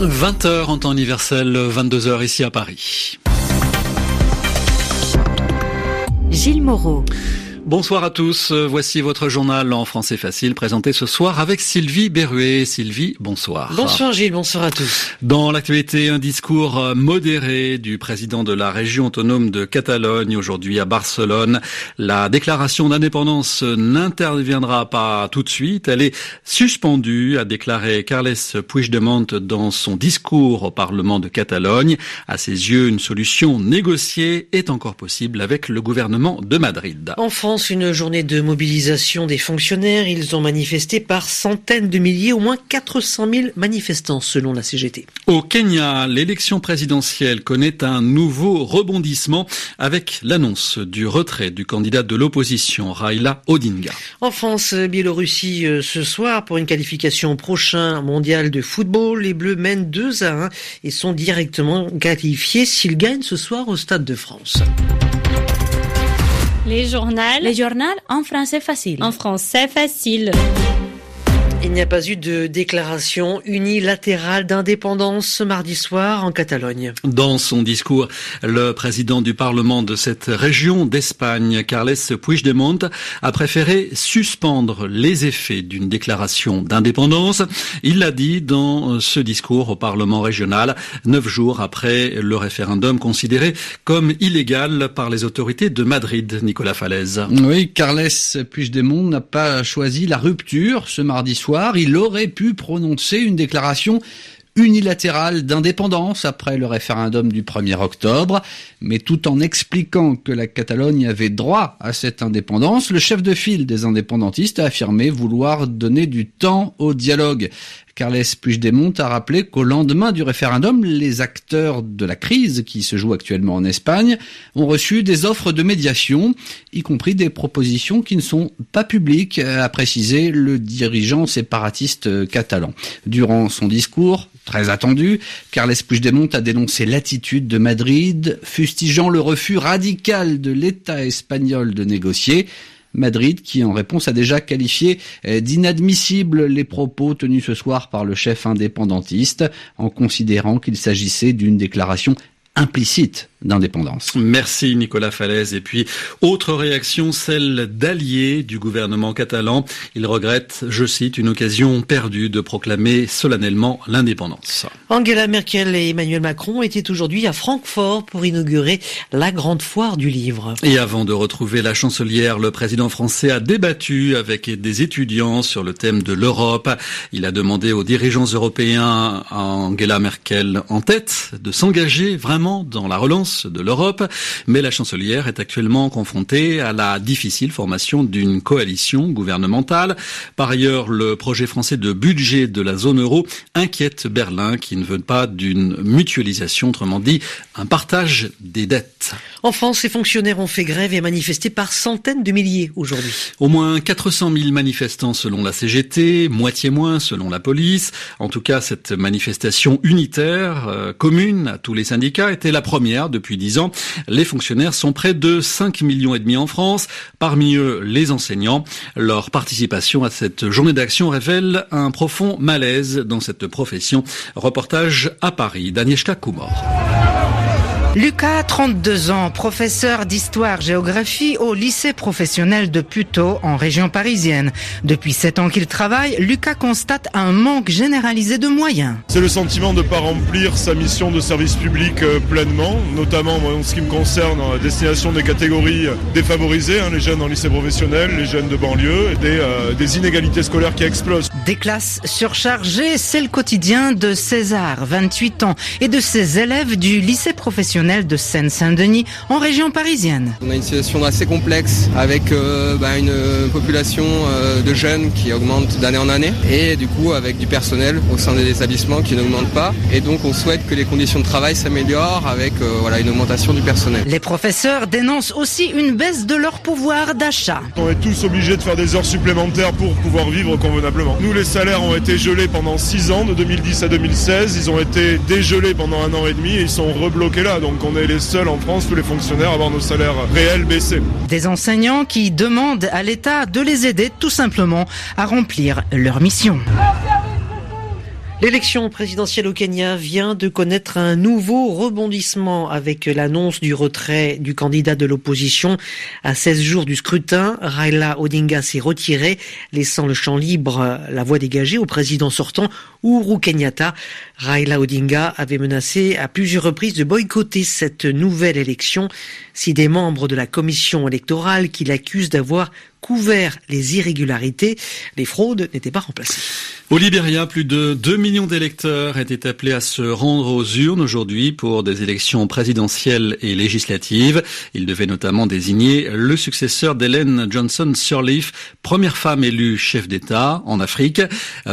20h en temps universel, 22h ici à Paris. Gilles Moreau. Bonsoir à tous. Voici votre journal en français facile présenté ce soir avec Sylvie Berruet. Sylvie, bonsoir. Bonsoir Gilles, bonsoir à tous. Dans l'actualité, un discours modéré du président de la région autonome de Catalogne aujourd'hui à Barcelone. La déclaration d'indépendance n'interviendra pas tout de suite. Elle est suspendue, a déclaré Carles Puigdemont dans son discours au Parlement de Catalogne. À ses yeux, une solution négociée est encore possible avec le gouvernement de Madrid. En France, une journée de mobilisation des fonctionnaires. Ils ont manifesté par centaines de milliers, au moins 400 000 manifestants selon la CGT. Au Kenya, l'élection présidentielle connaît un nouveau rebondissement avec l'annonce du retrait du candidat de l'opposition, Raila Odinga. En France, Biélorussie euh, ce soir pour une qualification prochain mondial de football. Les Bleus mènent 2 à 1 et sont directement qualifiés s'ils gagnent ce soir au Stade de France. Les journaux. Les journaux en français facile. En français facile. Il n'y a pas eu de déclaration unilatérale d'indépendance ce mardi soir en Catalogne. Dans son discours, le président du Parlement de cette région d'Espagne, Carles Puigdemont, a préféré suspendre les effets d'une déclaration d'indépendance. Il l'a dit dans ce discours au Parlement régional, neuf jours après le référendum considéré comme illégal par les autorités de Madrid. Nicolas Falaise. Oui, Carles Puigdemont n'a pas choisi la rupture ce mardi soir il aurait pu prononcer une déclaration unilatérale d'indépendance après le référendum du 1er octobre, mais tout en expliquant que la Catalogne avait droit à cette indépendance, le chef de file des indépendantistes a affirmé vouloir donner du temps au dialogue. Carles Puigdemont a rappelé qu'au lendemain du référendum, les acteurs de la crise qui se joue actuellement en Espagne ont reçu des offres de médiation, y compris des propositions qui ne sont pas publiques, a précisé le dirigeant séparatiste catalan. Durant son discours, très attendu, Carles Puigdemont a dénoncé l'attitude de Madrid, fustigeant le refus radical de l'État espagnol de négocier. Madrid qui en réponse a déjà qualifié d'inadmissibles les propos tenus ce soir par le chef indépendantiste en considérant qu'il s'agissait d'une déclaration implicite d'indépendance. Merci Nicolas Falaise. Et puis, autre réaction, celle d'alliés du gouvernement catalan. Il regrette, je cite, une occasion perdue de proclamer solennellement l'indépendance. Angela Merkel et Emmanuel Macron étaient aujourd'hui à Francfort pour inaugurer la grande foire du livre. Et avant de retrouver la chancelière, le président français a débattu avec des étudiants sur le thème de l'Europe. Il a demandé aux dirigeants européens, Angela Merkel en tête, de s'engager vraiment dans la relance de l'Europe, mais la chancelière est actuellement confrontée à la difficile formation d'une coalition gouvernementale. Par ailleurs, le projet français de budget de la zone euro inquiète Berlin qui ne veut pas d'une mutualisation, autrement dit un partage des dettes. En France, ces fonctionnaires ont fait grève et manifesté par centaines de milliers aujourd'hui. Au moins 400 000 manifestants selon la CGT, moitié moins selon la police. En tout cas, cette manifestation unitaire, euh, commune à tous les syndicats, était la première depuis dix ans. Les fonctionnaires sont près de 5 millions et demi en France, parmi eux les enseignants. Leur participation à cette journée d'action révèle un profond malaise dans cette profession. Reportage à Paris d'Agnieszka Kumor. Lucas, 32 ans, professeur d'histoire-géographie au lycée professionnel de Puteaux en région parisienne. Depuis 7 ans qu'il travaille, Lucas constate un manque généralisé de moyens. C'est le sentiment de ne pas remplir sa mission de service public euh, pleinement, notamment en ce qui me concerne à destination des catégories défavorisées, hein, les jeunes en lycée professionnel, les jeunes de banlieue, euh, des inégalités scolaires qui explosent. Des classes surchargées, c'est le quotidien de César, 28 ans, et de ses élèves du lycée professionnel de Seine-Saint-Denis en région parisienne. On a une situation assez complexe avec euh, bah, une population euh, de jeunes qui augmente d'année en année et du coup avec du personnel au sein des établissements qui n'augmente pas et donc on souhaite que les conditions de travail s'améliorent avec euh, voilà, une augmentation du personnel. Les professeurs dénoncent aussi une baisse de leur pouvoir d'achat. On est tous obligés de faire des heures supplémentaires pour pouvoir vivre convenablement. Nous les salaires ont été gelés pendant 6 ans de 2010 à 2016, ils ont été dégelés pendant un an et demi et ils sont rebloqués là donc on est les seuls en France, tous les fonctionnaires, à avoir nos salaires réels baissés. Des enseignants qui demandent à l'État de les aider tout simplement à remplir leur mission. L'élection présidentielle au Kenya vient de connaître un nouveau rebondissement avec l'annonce du retrait du candidat de l'opposition. À 16 jours du scrutin, Raila Odinga s'est retiré, laissant le champ libre, la voie dégagée au président sortant, Uhuru Kenyatta. Raila Odinga avait menacé à plusieurs reprises de boycotter cette nouvelle élection si des membres de la commission électorale qui l'accusent d'avoir couvert les irrégularités, les fraudes n'étaient pas remplacées. Au Libéria, plus de 2 millions d'électeurs étaient appelés à se rendre aux urnes aujourd'hui pour des élections présidentielles et législatives. Ils devaient notamment désigner le successeur d'Hélène Johnson Sirleaf, première femme élue chef d'État en Afrique.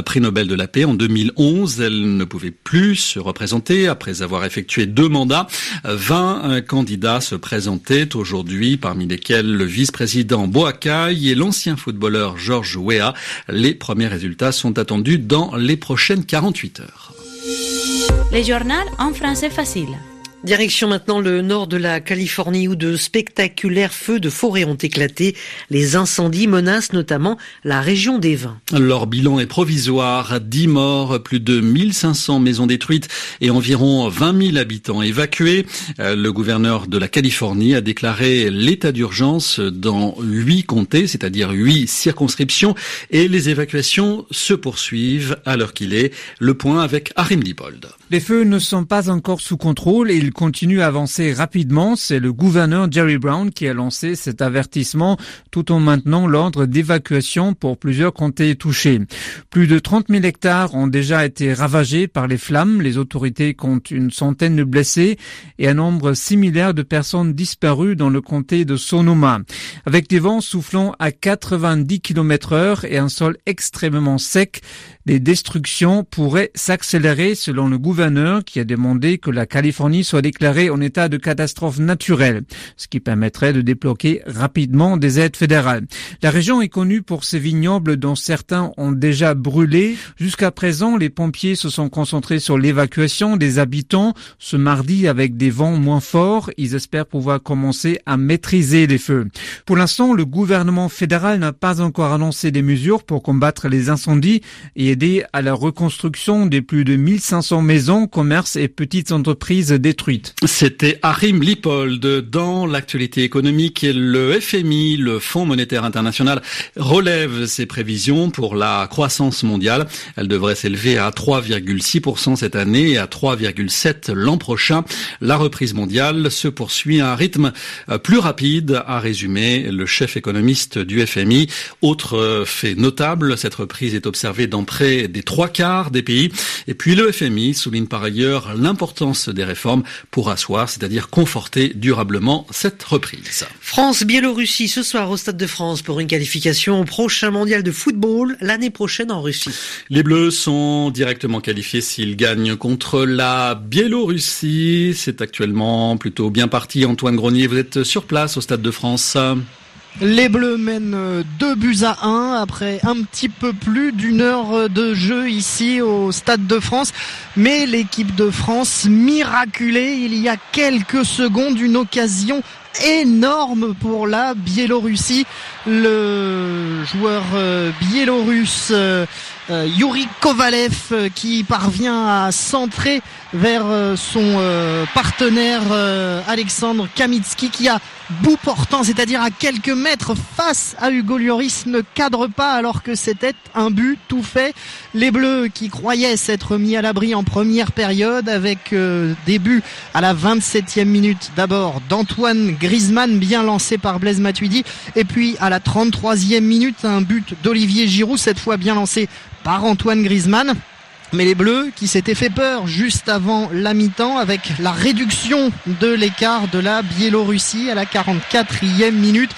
Prix Nobel de la paix en 2011, elle ne pouvait plus se représenter après avoir effectué deux mandats. 20 candidats se présentaient aujourd'hui, parmi lesquels le vice-président Boakai l'ancien footballeur Georges Weah. Les premiers résultats sont attendus dans les prochaines 48 heures. Les journaux en français facile. Direction maintenant le nord de la Californie où de spectaculaires feux de forêt ont éclaté. Les incendies menacent notamment la région des vins. Leur bilan est provisoire. 10 morts, plus de 1500 maisons détruites et environ 20 000 habitants évacués. Euh, le gouverneur de la Californie a déclaré l'état d'urgence dans 8 comtés, c'est-à-dire 8 circonscriptions et les évacuations se poursuivent à l'heure qu'il est. Le point avec Arim Dipold. Les feux ne sont pas encore sous contrôle et ils continuent à avancer rapidement. C'est le gouverneur Jerry Brown qui a lancé cet avertissement tout en maintenant l'ordre d'évacuation pour plusieurs comtés touchés. Plus de 30 000 hectares ont déjà été ravagés par les flammes. Les autorités comptent une centaine de blessés et un nombre similaire de personnes disparues dans le comté de Sonoma. Avec des vents soufflant à 90 km heure et un sol extrêmement sec, les destructions pourraient s'accélérer selon le gouverneur qui a demandé que la Californie déclarée en état de catastrophe naturelle, ce qui permettrait de débloquer rapidement des aides fédérales. La région est connue pour ses vignobles dont certains ont déjà brûlé. Jusqu'à présent, les pompiers se sont concentrés sur l'évacuation des habitants. Ce mardi, avec des vents moins forts, ils espèrent pouvoir commencer à maîtriser les feux. Pour l'instant, le gouvernement fédéral n'a pas encore annoncé des mesures pour combattre les incendies et aider à la reconstruction des plus de 1500 maisons, commerces et petites entreprises détruites. C'était Harim Lipold. Dans l'actualité économique, le FMI, le Fonds monétaire international, relève ses prévisions pour la croissance mondiale. Elle devrait s'élever à 3,6% cette année et à 3,7% l'an prochain. La reprise mondiale se poursuit à un rythme plus rapide, a résumé le chef économiste du FMI. Autre fait notable, cette reprise est observée dans près des trois quarts des pays. Et puis le FMI souligne par ailleurs l'importance des réformes pour asseoir, c'est-à-dire conforter durablement cette reprise. France-Biélorussie ce soir au Stade de France pour une qualification au prochain mondial de football l'année prochaine en Russie. Les Bleus sont directement qualifiés s'ils gagnent contre la Biélorussie. C'est actuellement plutôt bien parti. Antoine Grenier, vous êtes sur place au Stade de France. Les Bleus mènent 2 buts à 1 après un petit peu plus d'une heure de jeu ici au Stade de France. Mais l'équipe de France miraculée il y a quelques secondes une occasion énorme pour la Biélorussie. Le joueur euh, biélorusse euh, euh, Yuri Kovalev qui parvient à centrer vers son partenaire Alexandre Kamitsky qui a bout portant, c'est-à-dire à quelques mètres face à Hugo Lloris, ne cadre pas alors que c'était un but tout fait. Les Bleus qui croyaient s'être mis à l'abri en première période avec début à la 27e minute d'abord d'Antoine Griezmann bien lancé par Blaise Matuidi et puis à la 33e minute un but d'Olivier Giroud cette fois bien lancé par Antoine Griezmann. Mais les Bleus qui s'étaient fait peur juste avant la mi-temps avec la réduction de l'écart de la Biélorussie à la 44e minute.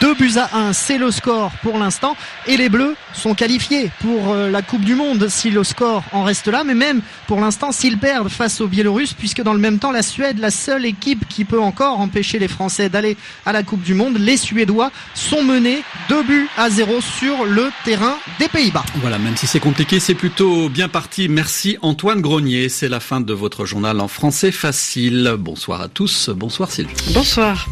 2 buts à 1, c'est le score pour l'instant. Et les Bleus sont qualifiés pour la Coupe du Monde si le score en reste là. Mais même pour l'instant, s'ils perdent face aux Biélorusses, puisque dans le même temps, la Suède, la seule équipe qui peut encore empêcher les Français d'aller à la Coupe du Monde, les Suédois sont menés 2 buts à 0 sur le terrain des Pays-Bas. Voilà, même si c'est compliqué, c'est plutôt bien Merci Antoine Grenier. C'est la fin de votre journal en français facile. Bonsoir à tous. Bonsoir Sylvie. Bonsoir.